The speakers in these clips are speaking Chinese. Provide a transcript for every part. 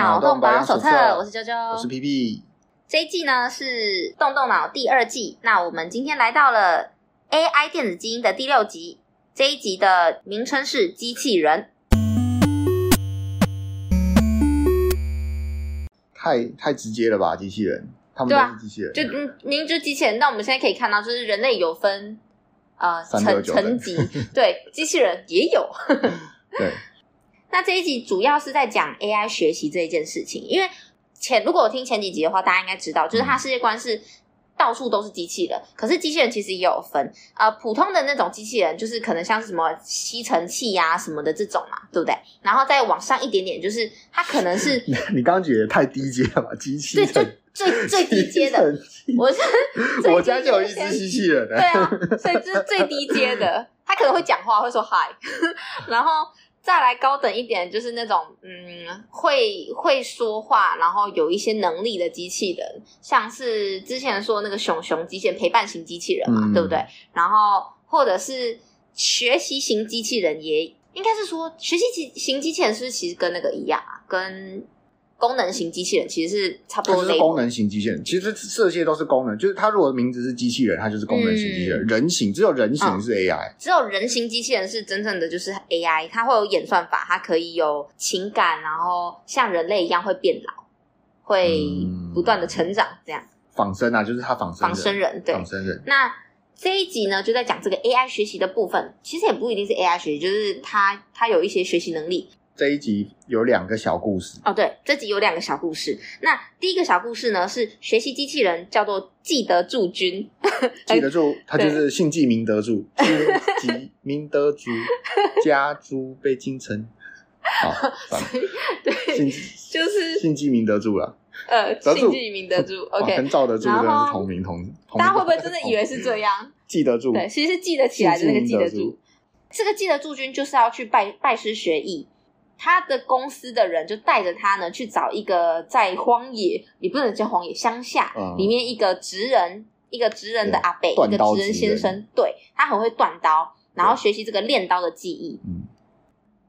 脑洞保养手册，我是啾啾，我是皮皮。这一季呢是动动脑第二季，那我们今天来到了 AI 电子基因的第六集。这一集的名称是机器人，太太直接了吧？机器人，他们都是机器人，啊、就嗯，您就机器人。那我们现在可以看到，就是人类有分呃层层级，对，机器人也有，对。那这一集主要是在讲 AI 学习这一件事情，因为前如果我听前几集的话，大家应该知道，就是它世界观是到处都是机器人，嗯、可是机器人其实也有分，呃，普通的那种机器人就是可能像是什么吸尘器呀、啊、什么的这种嘛，对不对？然后再往上一点点，就是它可能是 你刚刚觉得太低阶了吧？机器对，就最最低阶的，我是我家就有一只机器人，对啊，所以这是最低阶的，它可能会讲话，会说嗨，然后。再来高等一点，就是那种嗯，会会说话，然后有一些能力的机器人，像是之前说那个熊熊机器人，陪伴型机器人嘛，嗯、对不对？然后或者是学习型机器人也，也应该是说学习型机器人是不是其实跟那个一样啊？跟功能型机器人其实是差不多。就是功能型机器人，其实这些都是功能。就是它如果名字是机器人，它就是功能型机器人。嗯、人形只有人形是 AI，、嗯、只有人形机器人是真正的就是 AI，它会有演算法，它可以有情感，然后像人类一样会变老，会不断的成长，这样。仿生啊，就是它仿生。仿生人，对。仿生人。那这一集呢，就在讲这个 AI 学习的部分。其实也不一定是 AI 学习，就是它它有一些学习能力。这一集有两个小故事哦，对，这集有两个小故事。那第一个小故事呢，是学习机器人叫做记得住君，记得住，他就是姓记名得住，记名得住，家住北京城。好，对，姓就是姓记名得住了，呃，姓记名得住，OK，跟赵得住真的是同名同。大家会不会真的以为是这样？记得住，对，其实是记得起来的那个记得住。这个记得住君就是要去拜拜师学艺。他的公司的人就带着他呢去找一个在荒野，也不能叫荒野，乡下、嗯、里面一个职人，一个职人的阿伯，一个职人先生，对，他很会断刀，然后学习这个练刀的技艺。嗯、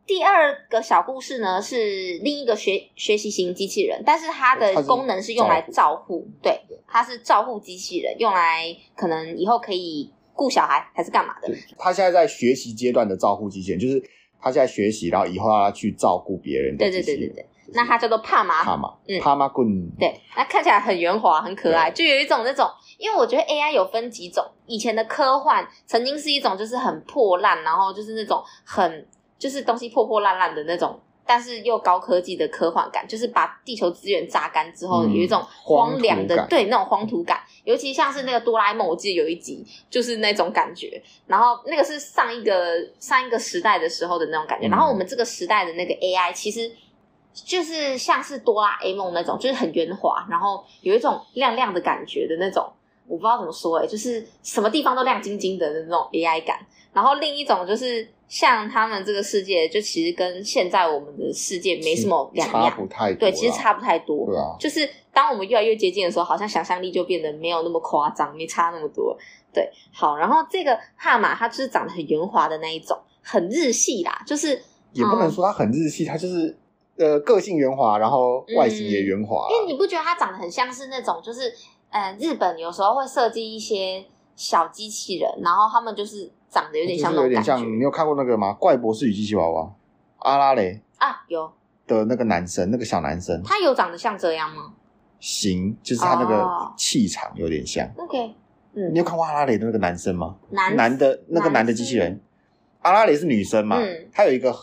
第二个小故事呢是另一个学学习型机器人，但是它的功能是用来照护，对，它是照护机器人，用来可能以后可以顾小孩还是干嘛的。他现在在学习阶段的照护机器人就是。他现在学习，然后以后要去照顾别人。对对对对对，那他叫做帕玛。帕玛，嗯，帕玛棍。对，那看起来很圆滑，很可爱，就有一种那种，因为我觉得 AI 有分几种，以前的科幻曾经是一种就是很破烂，然后就是那种很就是东西破破烂烂的那种。但是又高科技的科幻感，就是把地球资源榨干之后，有一种荒凉的，对，那种荒土感。尤其像是那个哆啦 A 梦，我记得有一集就是那种感觉。然后那个是上一个上一个时代的时候的那种感觉。然后我们这个时代的那个 AI，其实就是像是哆啦 A 梦那种，就是很圆滑，然后有一种亮亮的感觉的那种。我不知道怎么说哎、欸，就是什么地方都亮晶晶的那种 AI 感。然后另一种就是。像他们这个世界，就其实跟现在我们的世界没什么两样，差不太多。对，其实差不太多。对啊，就是当我们越来越接近的时候，好像想象力就变得没有那么夸张，没差那么多。对，好，然后这个帕玛它就是长得很圆滑的那一种，很日系啦，就是也不能说它很日系，它就是呃个性圆滑，然后外形也圆滑。因为你不觉得它长得很像是那种，就是呃日本有时候会设计一些小机器人，然后他们就是。长得有点像，有点像。你有看过那个吗？怪博士与机器娃娃，阿拉蕾啊，有的那个男生，那个小男生，他有长得像这样吗？行，就是他那个气场有点像。OK，嗯，你有看过阿拉蕾的那个男生吗？男男的那个男的机器人，阿拉蕾是女生嘛？嗯，他有一个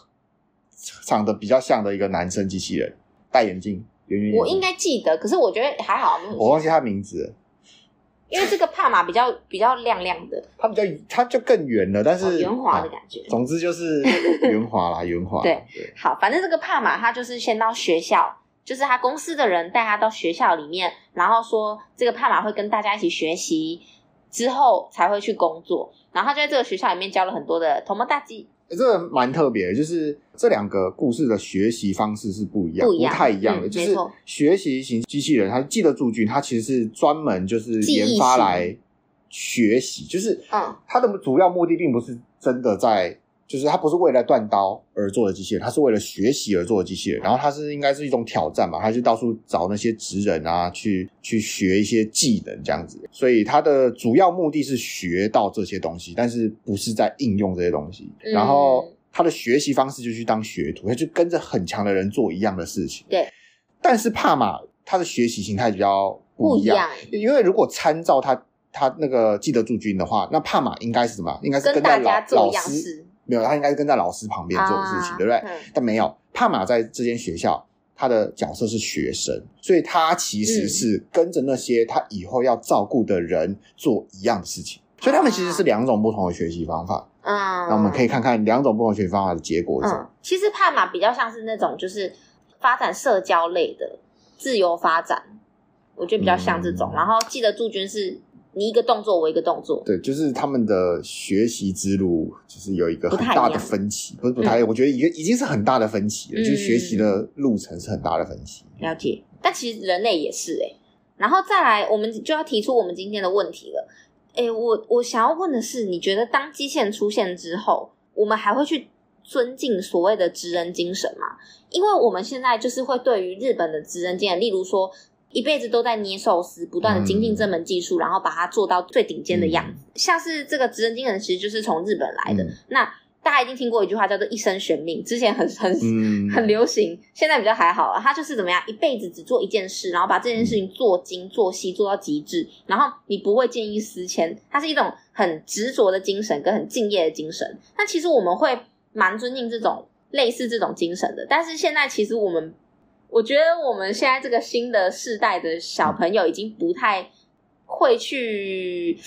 长得比较像的一个男生机器人，戴眼镜，圆圆。我应该记得，可是我觉得还好。我忘记他名字了。因为这个帕玛比较比较亮亮的，它比较它就更圆了，但是圆滑的感觉。总之就是 圆滑啦，圆滑。对，好，反正这个帕玛他就是先到学校，就是他公司的人带他到学校里面，然后说这个帕玛会跟大家一起学习，之后才会去工作，然后他就在这个学校里面教了很多的头毛大鸡。欸、这个蛮特别的，就是这两个故事的学习方式是不一样，不，一样不太一样的。嗯、就是学习型机器人，它记得住君，它其实是专门就是研发来学习，就是嗯，它的主要目的并不是真的在就是它不是为了断刀而做的机器人，它是为了学习而做的机器人。然后它是应该是一种挑战吧，它就到处找那些职人啊，去去学一些技能这样子。所以它的主要目的是学到这些东西，但是不是在应用这些东西。然后它的学习方式就去当学徒，他就跟着很强的人做一样的事情。对。但是帕玛他的学习形态比较不一样，因为如果参照他他那个记得驻军的话，那帕玛应该是什么？应该是跟在老老师。没有，他应该是跟在老师旁边做的事情，啊、对不对？嗯、但没有，帕玛在这间学校，他的角色是学生，所以他其实是跟着那些他以后要照顾的人做一样的事情，嗯、所以他们其实是两种不同的学习方法。嗯，那我们可以看看两种不同学习方法的结果是什么。嗯、其实帕玛比较像是那种就是发展社交类的自由发展，我觉得比较像这种。嗯、然后记得驻军是。你一个动作，我一个动作，对，就是他们的学习之路，就是有一个很大的分歧，不，不是不太，嗯、我觉得已经已经是很大的分歧了，嗯、就是学习的路程是很大的分歧。了解，但其实人类也是哎、欸，然后再来，我们就要提出我们今天的问题了。哎、欸，我我想要问的是，你觉得当机器人出现之后，我们还会去尊敬所谓的职人精神吗？因为我们现在就是会对于日本的职人精神，例如说。一辈子都在捏寿司，不断的精进这门技术，嗯、然后把它做到最顶尖的样子。嗯、像是这个职人精神，其实就是从日本来的。嗯、那大家一定听过一句话叫做“一生悬命”，之前很很、嗯、很流行，现在比较还好了。他就是怎么样，一辈子只做一件事，然后把这件事情做精做细做到极致，然后你不会见异思迁。它是一种很执着的精神跟很敬业的精神。那其实我们会蛮尊敬这种类似这种精神的，但是现在其实我们。我觉得我们现在这个新的世代的小朋友已经不太会去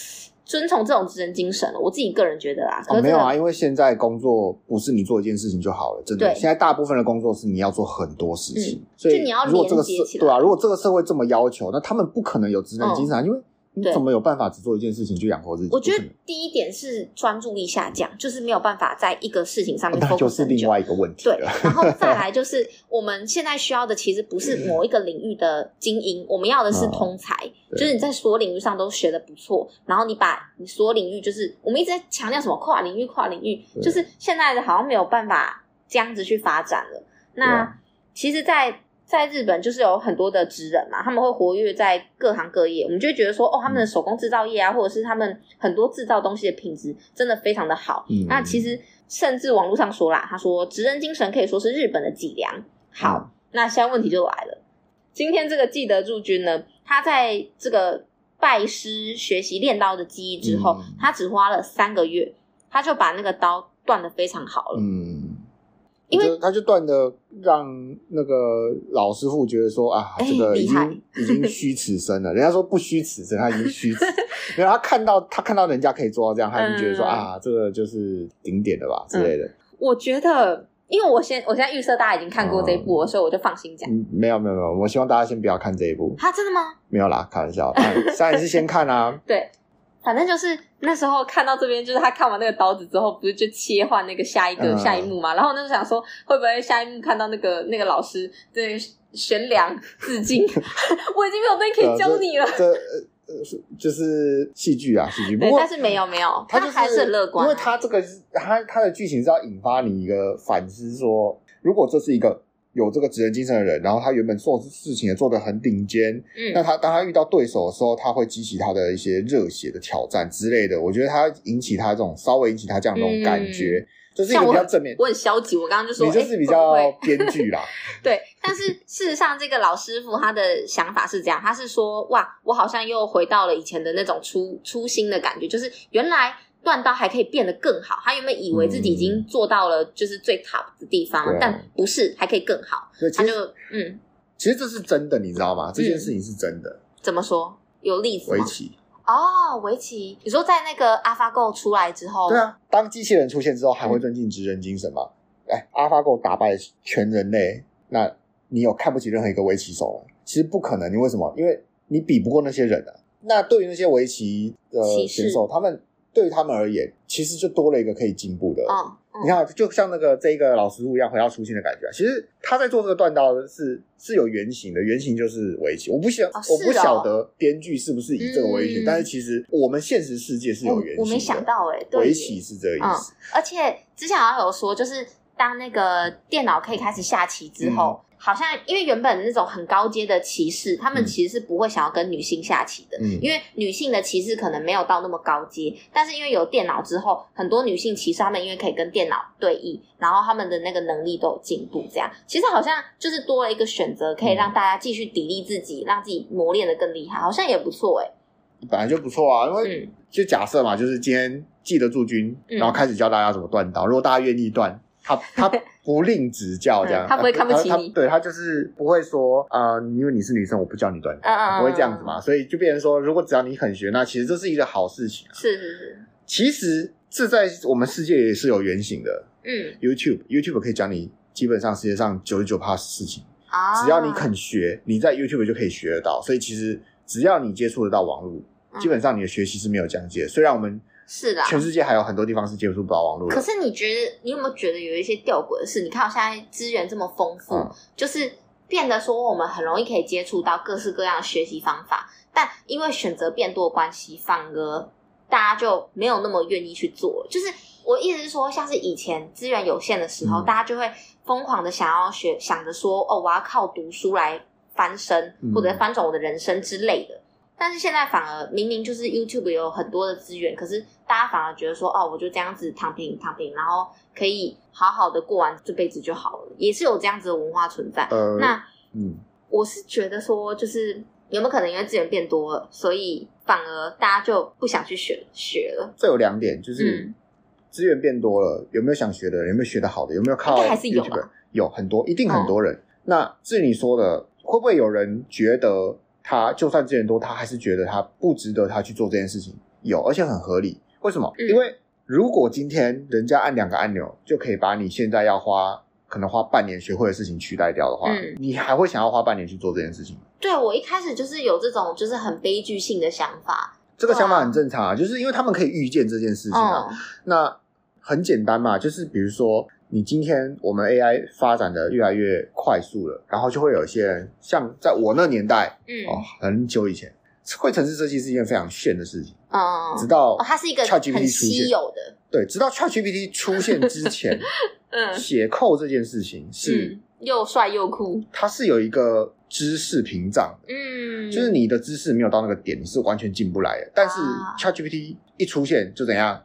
遵从这种职人精神了。我自己个人觉得啦，哦，没有啊，因为现在工作不是你做一件事情就好了，真的。对现在大部分的工作是你要做很多事情，嗯、所以就你要如果这个社对啊，如果这个社会这么要求，那他们不可能有职人精神，嗯、因为。你怎么有办法只做一件事情去养活自己？我觉得第一点是专注力下降，就是没有办法在一个事情上面就是另外一个问题。对，然后再来 就是我们现在需要的其实不是某一个领域的精英，我们要的是通才，哦、就是你在所有领域上都学的不错，然后你把你所有领域，就是我们一直在强调什么跨领域、跨领域，就是现在的好像没有办法这样子去发展了。那其实，在在日本就是有很多的职人嘛，他们会活跃在各行各业，我们就会觉得说，哦，他们的手工制造业啊，或者是他们很多制造东西的品质真的非常的好。嗯，那其实甚至网络上说啦，他说职人精神可以说是日本的脊梁。好，嗯，那现在问题就来了，今天这个记得驻军呢，他在这个拜师学习练刀的技艺之后，嗯，他只花了三个月，他就把那个刀断的非常好了。嗯。因为他就断的让那个老师傅觉得说啊，这个已经已经虚此生了。人家说不虚此生，他已经虚此。因为他看到他看到人家可以做到这样，他就觉得说啊，这个就是顶点的吧之类的。我觉得，因为我先我现在预设大家已经看过这一部，所以我就放心讲。没有没有没有，我希望大家先不要看这一部。他真的吗？没有啦，开玩笑。当然是先看啊。对。反正就是那时候看到这边，就是他看完那个刀子之后，不是就切换那个下一个、嗯、下一幕嘛？然后那时候想说，会不会下一幕看到那个那个老师对悬梁自尽？我已经没有东西可以教你了。这呃就是戏剧啊，戏剧。不过，但是没有没有，他还是很乐观，因为他这个他他的剧情是要引发你一个反思，说如果这是一个。有这个职人精神的人，然后他原本做事情也做得很顶尖，嗯，那他当他遇到对手的时候，他会激起他的一些热血的挑战之类的。我觉得他引起他这种稍微引起他这样的这种感觉，就、嗯、是一个比较正面。我，我很消极，我刚刚就说你就是比较编剧啦。对，但是事实上，这个老师傅他的想法是这样，他是说哇，我好像又回到了以前的那种初初心的感觉，就是原来。断刀还可以变得更好，他原本以为自己已经做到了就是最 top 的地方，嗯、但不是，还可以更好。他就嗯，其实这是真的，你知道吗？这件事情是真的。嗯、怎么说？有例子吗？围棋哦，围棋。你说在那个 AlphaGo 出来之后，对啊，当机器人出现之后，还会尊敬职人精神吗？哎、嗯，AlphaGo 打败全人类，那你有看不起任何一个围棋手吗？其实不可能，你为什么？因为你比不过那些人啊。那对于那些围棋的选手，他们。对于他们而言，其实就多了一个可以进步的。嗯你看，就像那个这一个老师傅一样回到初心的感觉。其实他在做这个断刀是是有原型的，原型就是围棋。我不晓、哦哦、我不晓得编剧是不是以这个为原型，嗯、但是其实我们现实世界是有原型的。我，没想到哎、欸，围棋是这个意思、嗯。而且之前好像有说，就是当那个电脑可以开始下棋之后。嗯好像因为原本那种很高阶的骑士，他们其实是不会想要跟女性下棋的，嗯、因为女性的骑士可能没有到那么高阶。但是因为有电脑之后，很多女性骑士他们因为可以跟电脑对弈，然后他们的那个能力都有进步。这样其实好像就是多了一个选择，可以让大家继续砥砺自己，让自己磨练的更厉害，好像也不错哎、欸。本来就不错啊，因为就假设嘛，就是今天记得驻军，然后开始教大家怎么断刀。如果大家愿意断。他他不吝指教，这样、嗯、他不会看不起你，对他就是不会说啊、呃，因为你是女生，我不教你断刀，嗯、不会这样子嘛。所以就变成说，如果只要你肯学，那其实这是一个好事情、啊。是是是，其实这在我们世界也是有原型的。嗯，YouTube YouTube 可以讲你基本上世界上九十九趴事情啊，只要你肯学，你在 YouTube 就可以学得到。所以其实只要你接触得到网络，嗯、基本上你的学习是没有疆界。虽然我们。是的，全世界还有很多地方是接触不到网络的。可是你觉得，你有没有觉得有一些吊诡的事？你看，我现在资源这么丰富，嗯、就是变得说我们很容易可以接触到各式各样的学习方法，但因为选择变多的关系，反而大家就没有那么愿意去做。就是我意思是说，像是以前资源有限的时候，嗯、大家就会疯狂的想要学，想着说，哦，我要靠读书来翻身，嗯、或者翻转我的人生之类的。但是现在反而明明就是 YouTube 有很多的资源，可是大家反而觉得说，哦，我就这样子躺平躺平，然后可以好好的过完这辈子就好了，也是有这样子的文化存在。呃，那嗯，我是觉得说，就是有没有可能因为资源变多了，所以反而大家就不想去学学了？这有两点，就是资源变多了，有没有想学的人？有没有学的好的？有没有靠 YouTube？还是有吧？有很多，一定很多人。哦、那至于你说的，会不会有人觉得？他就算资源多，他还是觉得他不值得他去做这件事情。有，而且很合理。为什么？嗯、因为如果今天人家按两个按钮就可以把你现在要花可能花半年学会的事情取代掉的话，嗯、你还会想要花半年去做这件事情吗？对，我一开始就是有这种就是很悲剧性的想法。这个想法很正常啊，就是因为他们可以预见这件事情啊。嗯、那很简单嘛，就是比如说。你今天我们 AI 发展的越来越快速了，然后就会有一些人，像在我那年代，嗯，哦，很久以前，会城市设计是一件非常炫的事情，哦，直到哦，它是一个很稀有的，对，直到 ChatGPT 出现之前，嗯，写 code 这件事情是、嗯、又帅又酷，它是有一个知识屏障，嗯，就是你的知识没有到那个点，你是完全进不来的。但是 ChatGPT 一出现就怎样？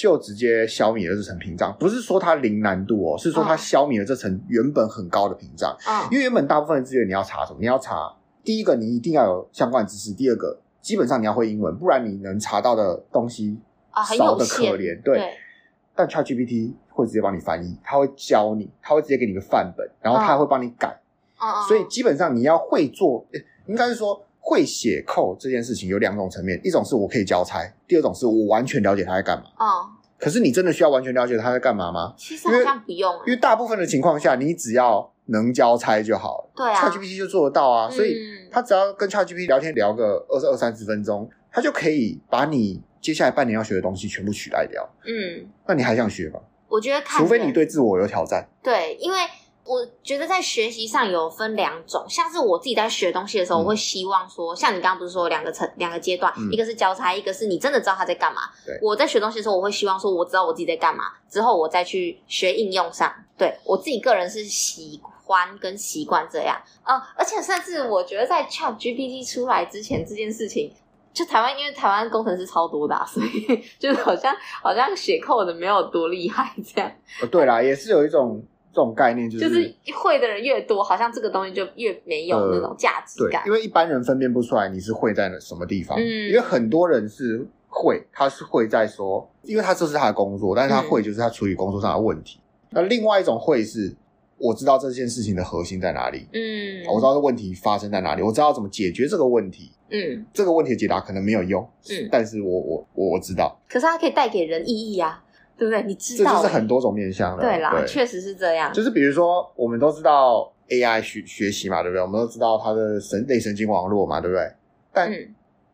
就直接消弭了这层屏障，不是说它零难度哦，是说它消弭了这层原本很高的屏障。啊，因为原本大部分的资源你要查什么？你要查第一个，你一定要有相关的知识；第二个，基本上你要会英文，不然你能查到的东西少得可怜。啊、对，对但 ChatGPT 会直接帮你翻译，他会教你，他会直接给你个范本，然后他还会帮你改。啊，所以基本上你要会做，应该是说会写 code 这件事情有两种层面，一种是我可以交差，第二种是我完全了解他在干嘛。哦。可是你真的需要完全了解他在干嘛吗？其实好像不用，因为大部分的情况下，你只要能交差就好了。对啊，ChatGPT 就做得到啊。所以他只要跟 ChatGPT 聊天聊个二十二三十分钟，他就可以把你接下来半年要学的东西全部取代掉。嗯，那你还想学吗？我觉得看，除非你对自我有挑战。对，因为。我觉得在学习上有分两种，像是我自己在学东西的时候，嗯、我会希望说，像你刚刚不是说两个层、两个阶段，嗯、一个是交叉，一个是你真的知道他在干嘛。对我在学东西的时候，我会希望说，我知道我自己在干嘛，之后我再去学应用上。对我自己个人是喜欢跟习惯这样啊、呃，而且甚至我觉得在 ChatGPT 出来之前，这件事情，就台湾因为台湾工程师超多的、啊，所以 就是好像好像写 code 的没有多厉害这样。哦，对啦，也是有一种。这种概念就是，就是会的人越多，好像这个东西就越没有那种价值感。呃、对，因为一般人分辨不出来你是会在什么地方。嗯，因为很多人是会，他是会在说，因为他这是他的工作，但是他会就是他处理工作上的问题。嗯、那另外一种会是，我知道这件事情的核心在哪里。嗯，我知道这问题发生在哪里，我知道怎么解决这个问题。嗯，这个问题的解答可能没有用。嗯，但是我我我知道。可是它可以带给人意义啊。对不对？你知道，这就是很多种面向的。对啦，确实是这样。就是比如说，我们都知道 AI 学学习嘛，对不对？我们都知道它的神类神经网络嘛，对不对？但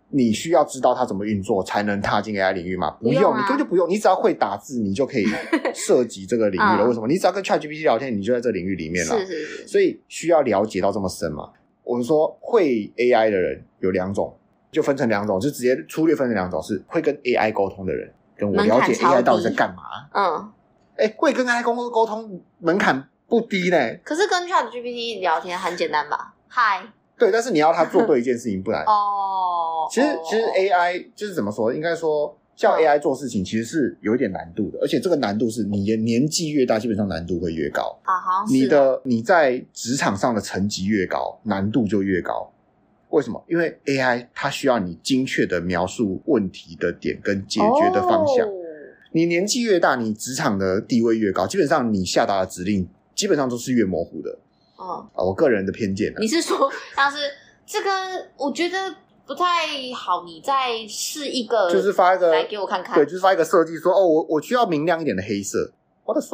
你需要知道它怎么运作才能踏进 AI 领域吗？不用，不用啊、你根本就不用，你只要会打字，你就可以 涉及这个领域了。嗯、为什么？你只要跟 ChatGPT 聊天，你就在这领域里面了。是是是。所以需要了解到这么深嘛？我们说会 AI 的人有两种，就分成两种，就直接粗略分成两种，是会跟 AI 沟通的人，跟我了解 AI 到底在干嘛。嗯，哎，会跟 AI 公司沟通门槛不低呢。可是跟 ChatGPT 聊天很简单吧？嗨。对，但是你要他做对 一件事情不然哦。其实其实 AI 就是怎么说？应该说叫 AI 做事情，其实是有一点难度的，而且这个难度是你年纪越大，基本上难度会越高啊。好你的你在职场上的层级越高，难度就越高。为什么？因为 AI 它需要你精确的描述问题的点跟解决的方向。你年纪越大，你职场的地位越高，基本上你下达的指令基本上都是越模糊的。嗯，啊，我个人的偏见。你是说，像是这个，我觉得不太好。你再试一个，就是发一个来给我看看。对，就是发一个设计说，哦，我我需要明亮一点的黑色。What the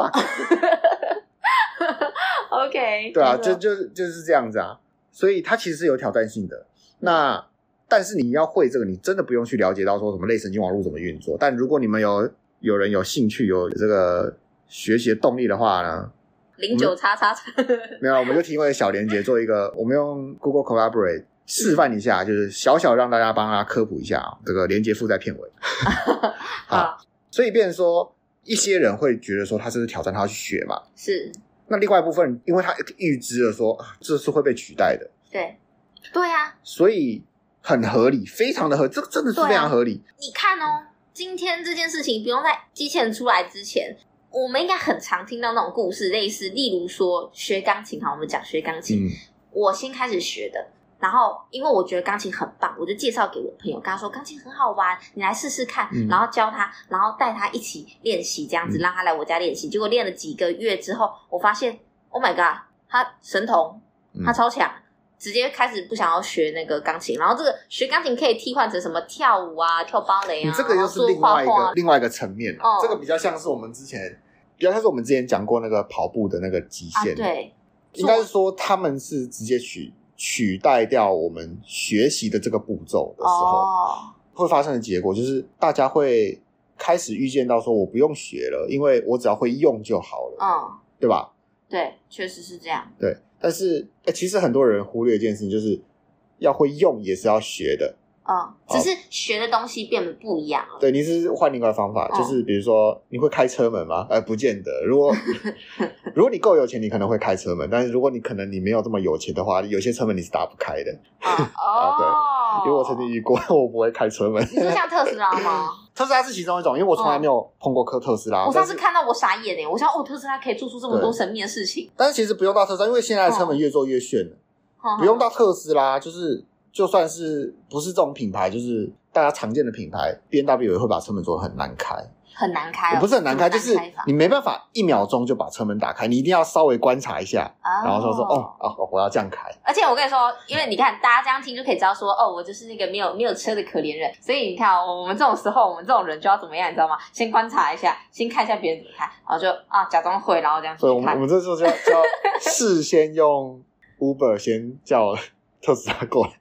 fuck？OK，okay, 对啊，就就就是这样子啊。所以它其实是有挑战性的。那但是你要会这个，你真的不用去了解到说什么类神经网络怎么运作。但如果你们有有人有兴趣有这个学习的动力的话呢？零九叉叉叉，没有，我们就提供一个小连接，做一个，我们用 Google Collaborate 示范一下，就是小小让大家帮他科普一下啊。这个连接附在片尾。好，所以变成说，一些人会觉得说，他这是挑战，他要去学嘛。是。那另外一部分，因为他预知了说，这是会被取代的。对。对呀。所以很合理，非常的合，这个真的是非常合理。你看哦，今天这件事情不用在机器人出来之前。我们应该很常听到那种故事，类似，例如说学钢琴，好，我们讲学钢琴。嗯、我先开始学的，然后因为我觉得钢琴很棒，我就介绍给我朋友，跟他说钢琴很好玩，你来试试看，嗯、然后教他，然后带他一起练习，这样子、嗯、让他来我家练习。结果练了几个月之后，我发现，Oh my god，他神童，他超强。嗯直接开始不想要学那个钢琴，然后这个学钢琴可以替换成什么跳舞啊、跳芭蕾啊，你这个又是另外一个画画另外一个层面、啊哦、这个比较像是我们之前，比较像是我们之前讲过那个跑步的那个极限。啊、对，应该是说他们是直接取取代掉我们学习的这个步骤的时候，哦、会发生的结果就是大家会开始预见到说，我不用学了，因为我只要会用就好了，嗯，对吧？对，确实是这样。对。但是，欸，其实很多人忽略一件事情，就是要会用也是要学的。嗯，只是学的东西变得不一样了。对，你是换另外方法，就是比如说，你会开车门吗？呃，不见得。如果如果你够有钱，你可能会开车门。但是如果你可能你没有这么有钱的话，有些车门你是打不开的。哦，对，因为我曾经遇过，我不会开车门。你是像特斯拉吗？特斯拉是其中一种，因为我从来没有碰过科特斯拉。我上次看到我傻眼诶，我想哦，特斯拉可以做出这么多神秘的事情。但是其实不用到特斯拉，因为现在的车门越做越炫了，不用到特斯拉，就是。就算是不是这种品牌，就是大家常见的品牌，BMW 也会把车门做得很难开，很难开，不是很难开，就是你没办法一秒钟就把车门打开，你一定要稍微观察一下，然后说说哦哦，我要这样开。而且我跟你说，因为你看大家这样听就可以知道说，哦，我就是那个没有没有车的可怜人。所以你看，我们这种时候，我们这种人就要怎么样，你知道吗？先观察一下，先看一下别人怎么开，然后就啊假装会，然后这样。所以我们我们这时候就要就要事先用 Uber 先叫 特斯拉过来。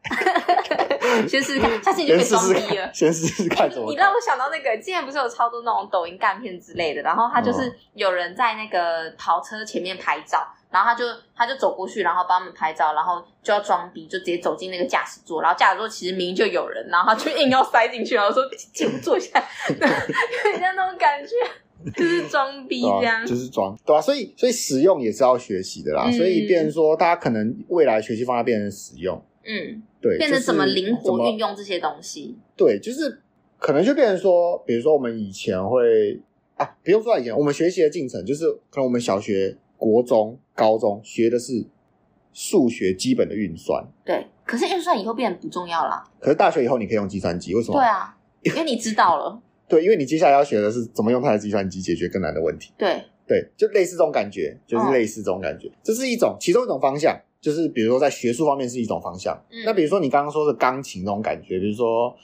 先试试看，下次你就可以装逼了。先试试看。你让我想到那个，之前不是有超多那种抖音干片之类的，然后他就是有人在那个跑车前面拍照，然后他就他就走过去，然后帮他们拍照，然后就要装逼，就直接走进那个驾驶座，然后驾驶座其实明明就有人，然后他就硬要塞进去，然后说请坐一下，有点像那种感觉，就是装逼这样，啊、就是装，对啊，所以所以使用也是要学习的啦，嗯、所以变成说大家可能未来学习方法变成使用，嗯。对，变成怎么灵活运用这些东西？对，就是可能就变成说，比如说我们以前会啊，不用说以前，我们学习的进程就是，可能我们小学、国中、高中学的是数学基本的运算。对，可是运算以后变得不重要了。可是大学以后你可以用计算机，为什么？对啊，因为你知道了。对，因为你接下来要学的是怎么用它的计算机解决更难的问题。对，对，就类似这种感觉，就是类似这种感觉，哦、这是一种其中一种方向。就是比如说在学术方面是一种方向，嗯、那比如说你刚刚说的钢琴那种感觉，比如说，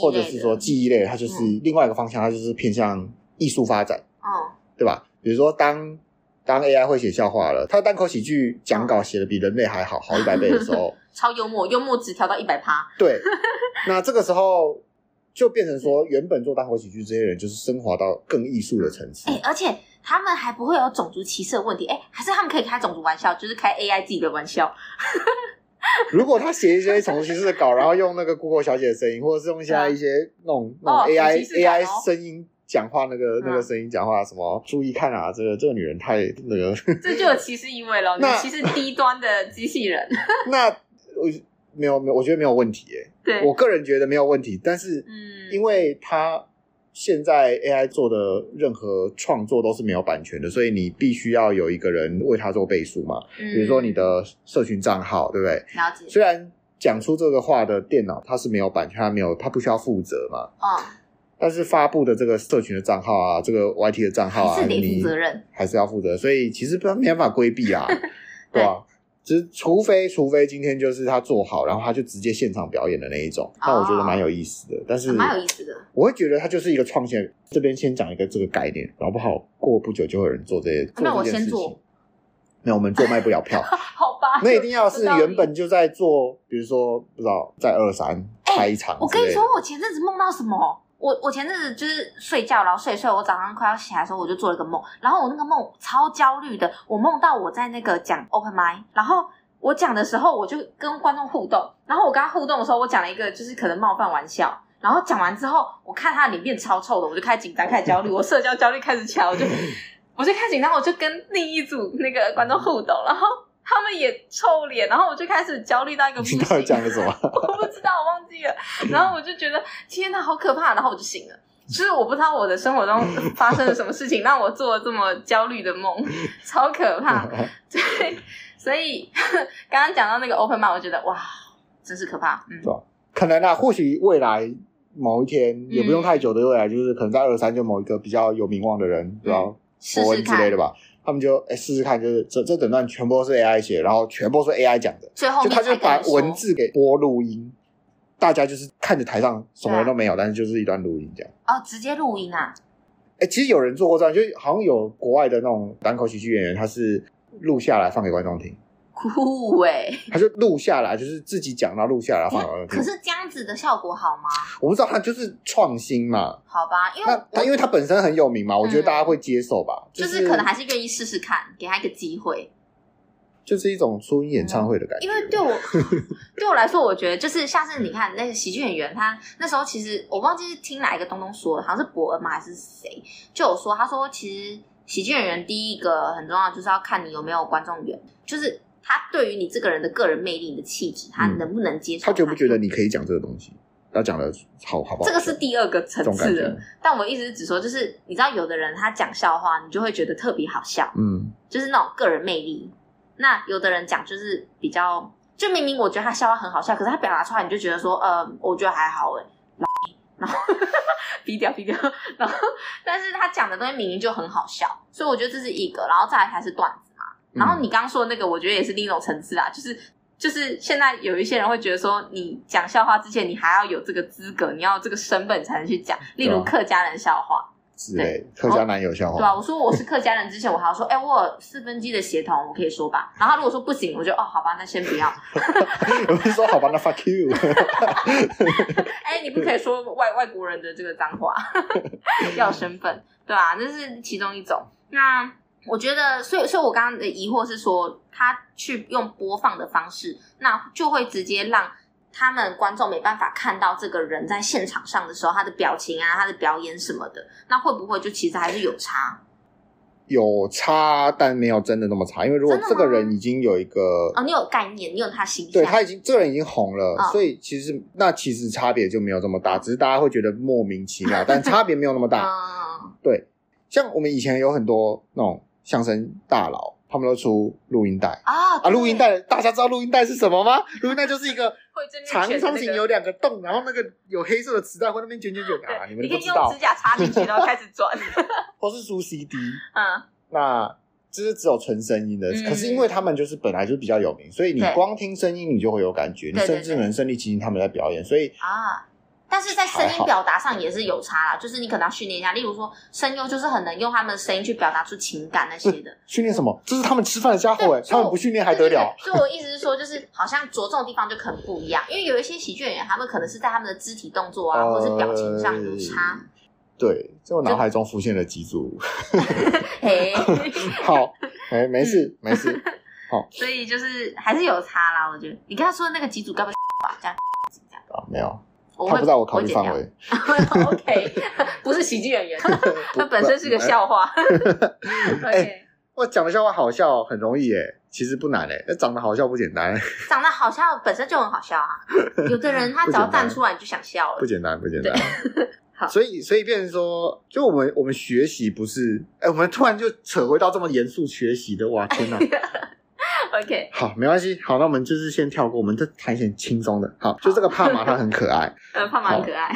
或者是说记忆类，它就是另外一个方向，嗯、它就是偏向艺术发展，哦，对吧？比如说当当 AI 会写笑话了，它单口喜剧讲稿写的比人类还好，好一百倍的时候。超幽默，幽默值调到一百趴。对，那这个时候就变成说，原本做单口喜剧这些人，就是升华到更艺术的层次。哎、欸，而且他们还不会有种族歧视的问题。哎、欸，还是他们可以开种族玩笑，就是开 AI 自己的玩笑。如果他写一些种族歧视的稿，然后用那个 Google 小姐的声音，或者是用现在一些那种那种 AI、哦、AI 声音讲话，那个那个声音讲话，什么注意看啊，这个这个女人太那个，这就有歧视意味了。你歧视低端的机器人。那我没有没有，我觉得没有问题耶。对，我个人觉得没有问题，但是嗯，因为他。现在 AI 做的任何创作都是没有版权的，所以你必须要有一个人为他做背书嘛。嗯，比如说你的社群账号，对不对？了解。虽然讲出这个话的电脑它是没有版权，它没有，它不需要负责嘛。哦。但是发布的这个社群的账号啊，这个 YT 的账号啊，还是得负责任，还是要负责。所以其实没办法规避啊，对吧？其实，除非除非今天就是他做好，然后他就直接现场表演的那一种，那我觉得蛮有意思的。哦、但是蛮有意思的，我会觉得他就是一个创新。这边先讲一个这个概念，搞不好过不久就会有人做这些。做这件事情。那我先做。那，我们做卖不了票。好吧。那一定要是原本就在做，比如说不知道在二三开一场、欸。我跟你说，我前阵子梦到什么？我我前阵子就是睡觉，然后睡睡，我早上快要起来的时候，我就做了个梦，然后我那个梦超焦虑的，我梦到我在那个讲 open mic，然后我讲的时候，我就跟观众互动，然后我跟他互动的时候，我讲了一个就是可能冒犯玩笑，然后讲完之后，我看他的脸变超臭的，我就开始紧张，开始焦虑，我社交焦虑开始起来，我就 我就开始紧张，我就跟另一组那个观众互动，然后。他们也臭脸，然后我就开始焦虑到一个不行。你到底讲了什么？我不知道，我忘记了。然后我就觉得天哪，好可怕！然后我就醒了。就是我不知道我的生活中 发生了什么事情，让我做了这么焦虑的梦，超可怕。对，所以刚刚讲到那个 open mind，我觉得哇，真是可怕。嗯，可能啊，或许未来某一天也不用太久的未来，就是可能在二三就某一个比较有名望的人，对吧？博恩之类的吧。他们就哎试试看，就是这这整段全部都是 AI 写，然后全部都是 AI 讲的，最后就他就把文字给播录音，大家就是看着台上什么人都没有，但是就是一段录音这样。哦，直接录音啊？哎，其实有人做过这样，就好像有国外的那种单口喜剧演员，他是录下来放给观众听。酷哎！他就录下来，就是自己讲，然后录下来放给观众听。可是这样子的效果好吗？我不知道，他就是创新嘛。好吧，因为他因为他本身很有名嘛，我觉得大家会接受吧。就是可能还是愿意试试看，给他一个机会。就是一种初音演唱会的感觉。因为对我对我来说，我觉得就是像是你看那个喜剧演员，他那时候其实我忘记是听哪一个东东说的，好像是博恩吗还是谁，就有说他说其实喜剧演员第一个很重要就是要看你有没有观众缘，就是。他对于你这个人的个人魅力、你的气质，他能不能接受？他觉不觉得你可以讲这个东西？他讲的好好不好？这个是第二个层次的。但我意思是只说，就是你知道，有的人他讲笑话，你就会觉得特别好笑，嗯，就是那种个人魅力。那有的人讲就是比较，就明明我觉得他笑话很好笑，可是他表达出来，你就觉得说，呃，我觉得还好哎，然后低调低调，然后但是他讲的东西明明就很好笑，所以我觉得这是一个，然后再来才是段子。然后你刚刚说的那个，我觉得也是另一种层次啊，就是就是现在有一些人会觉得说，你讲笑话之前，你还要有这个资格，你要有这个身份才能去讲。例如客家人笑话，对，客家男友笑话，对啊，我说我是客家人之前，我还要说，哎，我有四分之一的血统，我可以说吧。然后如果说不行，我就哦，好吧，那先不要。我是说好吧，那 fuck you。哎，你不可以说外外国人的这个脏话，要身份，对吧？这是其中一种。那。我觉得，所以，所以我刚刚的疑惑是说，他去用播放的方式，那就会直接让他们观众没办法看到这个人在现场上的时候，他的表情啊，他的表演什么的，那会不会就其实还是有差？有差，但没有真的那么差，因为如果这个人已经有一个哦，你有概念，你有他形象，对他已经这个人已经红了，哦、所以其实那其实差别就没有这么大，只是大家会觉得莫名其妙，但差别没有那么大。哦、对，像我们以前有很多那种。相声大佬，他们都出录音带啊啊！录音带，大家知道录音带是什么吗？录音带就是一个长方形，有两个洞，然后那个有黑色的磁带会那边卷卷卷啊！你们不知道，你用指甲插进去，然后开始转，或是出 CD。嗯，那这是只有纯声音的，可是因为他们就是本来就比较有名，所以你光听声音你就会有感觉，你甚至能身临其境他们在表演，所以啊。但是在声音表达上也是有差啦，就是你可能要训练一下，例如说声优就是很能用他们的声音去表达出情感那些的。训练什么？这是他们吃饭的家伙哎，他们不训练还得了？所以我意思是说，就是好像着重的地方就可能不一样，因为有一些喜剧演员，他们可能是在他们的肢体动作啊，或者是表情上有差。对，在我脑海中浮现了几组。嘿，好，哎，没事没事，好。所以就是还是有差啦，我觉得。你刚才说的那个几组，该不会 这样这样啊？没有，他不在我考虑范围。OK，不是喜剧演员，他本身是个笑话。OK，我讲的笑话好笑很容易耶，其实不难诶，那长得好笑不简单。长得好笑本身就很好笑啊，有的人他只要站出来你就想笑了。不简单，不简单。所以，所以变成说，就我们我们学习不是，哎，我们突然就扯回到这么严肃学习的，哇，天哪！OK，好，没关系，好，那我们就是先跳过，我们再谈一些轻松的。好，就这个帕玛，它很可爱，呃，帕玛很可爱。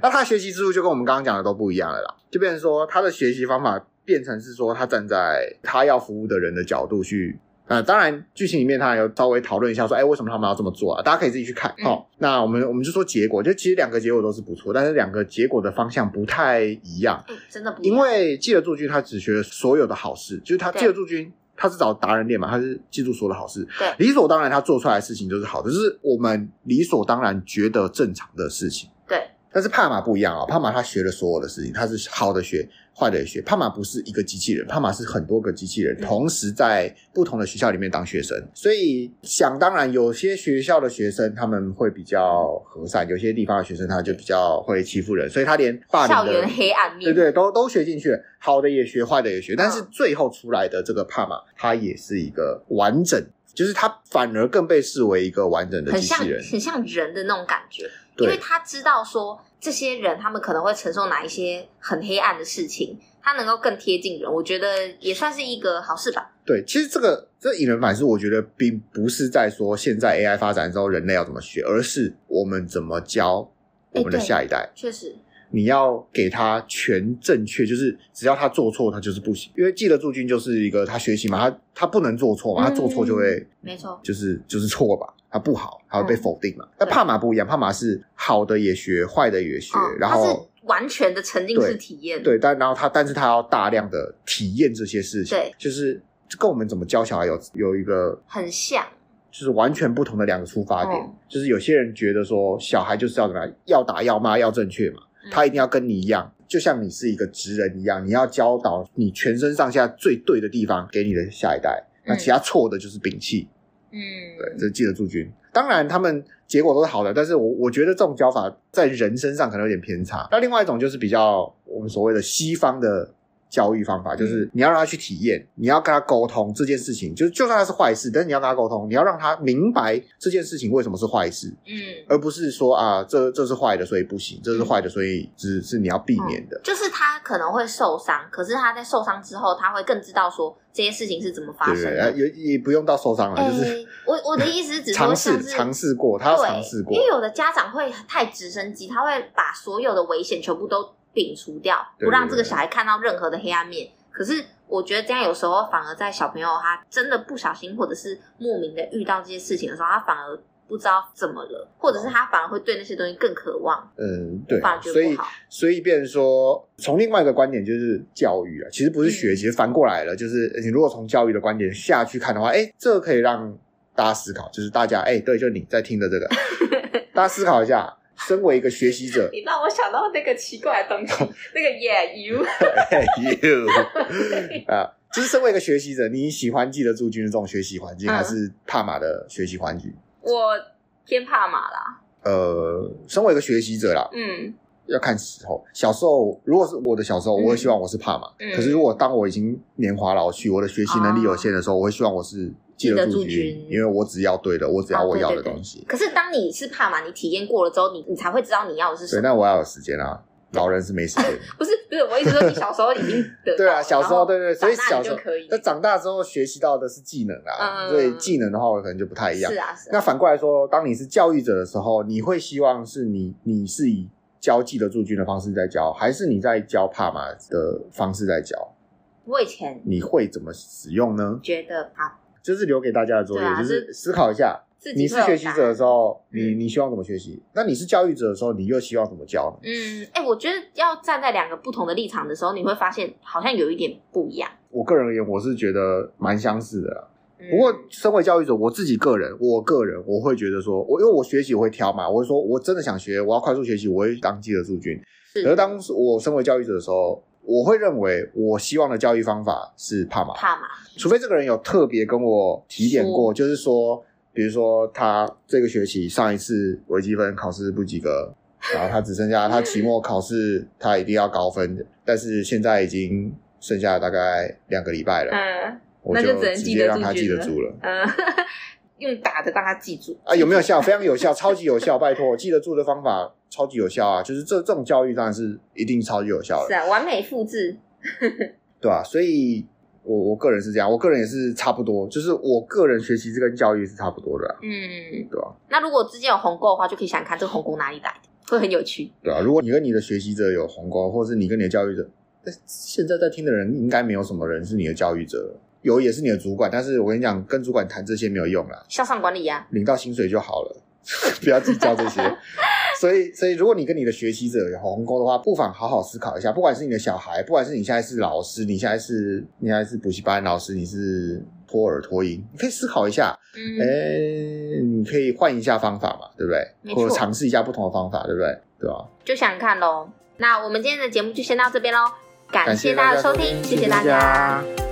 那他学习之路就跟我们刚刚讲的都不一样了啦，就变成说，他的学习方法变成是说，他站在他要服务的人的角度去。呃，当然，剧情里面他还有稍微讨论一下，说，哎，为什么他们要这么做啊？大家可以自己去看。好、嗯哦，那我们我们就说结果，就其实两个结果都是不错，但是两个结果的方向不太一样。嗯、真的不一样。因为记得驻军他只学了所有的好事，就是他记得驻军他是找达人练嘛，他是记住所有的好事。对，理所当然他做出来的事情就是好的，就是我们理所当然觉得正常的事情。对。但是帕玛不一样啊、帕玛他学了所有的事情，他是好的学，坏的也学。帕玛不是一个机器人，帕玛是很多个机器人同时在不同的学校里面当学生。所以想当然，有些学校的学生他们会比较和善，有些地方的学生他就比较会欺负人，所以他连霸凌的校园黑暗面，对对，都都学进去了，好的也学，坏的也学。但是最后出来的这个帕玛，他也是一个完整，就是他反而更被视为一个完整的机器人，很像，很像人的那种感觉。因为他知道说这些人他们可能会承受哪一些很黑暗的事情，他能够更贴近人，我觉得也算是一个好事吧。对，其实这个这引人反思，我觉得并不是在说现在 AI 发展之后人类要怎么学，而是我们怎么教我们的下一代。确实。你要给他全正确，就是只要他做错，他就是不行。因为记得驻军就是一个他学习嘛，他他不能做错嘛，他做错就会没错，就是就是错吧，他不好，他会被否定嘛。但帕玛不一样，帕玛是好的也学，坏的也学，然后完全的沉浸式体验。对，但然后他，但是他要大量的体验这些事情，对，就是跟我们怎么教小孩有有一个很像，就是完全不同的两个出发点。就是有些人觉得说小孩就是要怎么样，要打要骂要正确嘛。他一定要跟你一样，就像你是一个职人一样，你要教导你全身上下最对的地方给你的下一代，那其他错的就是摒弃。嗯，对，这记得驻军。当然，他们结果都是好的，但是我我觉得这种教法在人身上可能有点偏差。那另外一种就是比较我们所谓的西方的。教育方法就是你要让他去体验，你要跟他沟通这件事情，就是就算他是坏事，但是你要跟他沟通，你要让他明白这件事情为什么是坏事，嗯，而不是说啊，这这是坏的，所以不行，这是坏的，所以只是你要避免的。嗯，就是他可能会受伤，可是他在受伤之后，他会更知道说这些事情是怎么发生的，也也不用到受伤了，欸，就是我我的意思是，只是 尝试尝试过，他要尝试过，因为有的家长会太直升机，他会把所有的危险全部都摒除掉，不让这个小孩看到任何的黑暗面。可是我觉得这样有时候反而在小朋友他真的不小心或者是莫名的遇到这些事情的时候，他反而不知道怎么了，或者是他反而会对那些东西更渴望。嗯，对，所以所以变成说，从另外一个观点就是教育啊，其实不是学习，其实反过来了，就是你如果从教育的观点下去看的话，哎，这个可以让大家思考，就是大家哎，对，就你在听的这个，大家思考一下。身为一个学习者，你让我想到那个奇怪的东西，那个 Yeah you you 啊，就是身为一个学习者，你喜欢记得住军的这种学习环境，嗯、还是帕玛的学习环境？我偏怕马啦。呃，身为一个学习者啦，嗯，要看时候。小时候，如果是我的小时候，我会希望我是帕马。嗯、可是如果当我已经年华老去，我的学习能力有限的时候，哦、我会希望我是。记得驻军，因为我只要对的，我只要我要的东西。可是当你是帕玛，你体验过了之后，你你才会知道你要的是什么。对，那我要有时间啊，老人是没时间。不是不是，我意思说你小时候已经 得对啊，小时候对对，所以小时候可以。那长大之后学习到的是技能啊，所以技能的话，我可能就不太一样。是啊是。那反过来说，当你是教育者的时候，你会希望是你你是以教记得驻军的方式在教，还是你在教帕玛的方式在教？我以前你会怎么使用呢？觉得帕。这是留给大家的作业，啊、就是思考一下，你是学习者的时候，你你希望怎么学习？那你是教育者的时候，你又希望怎么教呢？嗯，哎、欸，我觉得要站在两个不同的立场的时候，你会发现好像有一点不一样。我个人而言，我是觉得蛮相似的啦。不过，身为教育者，我自己个人，我个人我会觉得说，我因为我学习我会挑嘛，我会说我真的想学，我要快速学习，我会当记得住军。而当我身为教育者的时候，我会认为我希望的教育方法是帕玛。帕玛，除非这个人有特别跟我提点过，就是说，比如说他这个学期上一次微积分考试不及格，然后他只剩下他期末考试他一定要高分的，但是现在已经剩下大概两个礼拜了。嗯。那就直接让他记得住了。嗯，用打的让他记住啊？有没有效？非常有效，超级有效！拜托，记得住的方法超级有效啊！就是这这种教育当然是一定超级有效的。是啊，完美复制。对啊，所以我我个人是这样，我个人也是差不多，就是我个人学习这跟教育是差不多的。嗯，对啊。那如果之间有鸿沟的话，就可以想看这个鸿沟哪里来的，会很有趣。对啊，如果你跟你的学习者有鸿沟，或者是你跟你的教育者，但现在在听的人应该没有什么人是你的教育者。有也是你的主管，但是我跟你讲，跟主管谈这些没有用啦。向上管理呀、啊，领到薪水就好了，不要计较这些。所以，所以如果你跟你的学习者有鸿沟的话，不妨好好思考一下。不管是你的小孩，不管是你现在是老师，你现在是你现在是补习班老师，你是托儿托婴，你可以思考一下。嗯，你可以换一下方法嘛，对不对？或者尝试一下不同的方法，对不对？对吧？就想看喽。那我们今天的节目就先到这边喽，感谢大家的收听，谢谢大家。谢谢大家。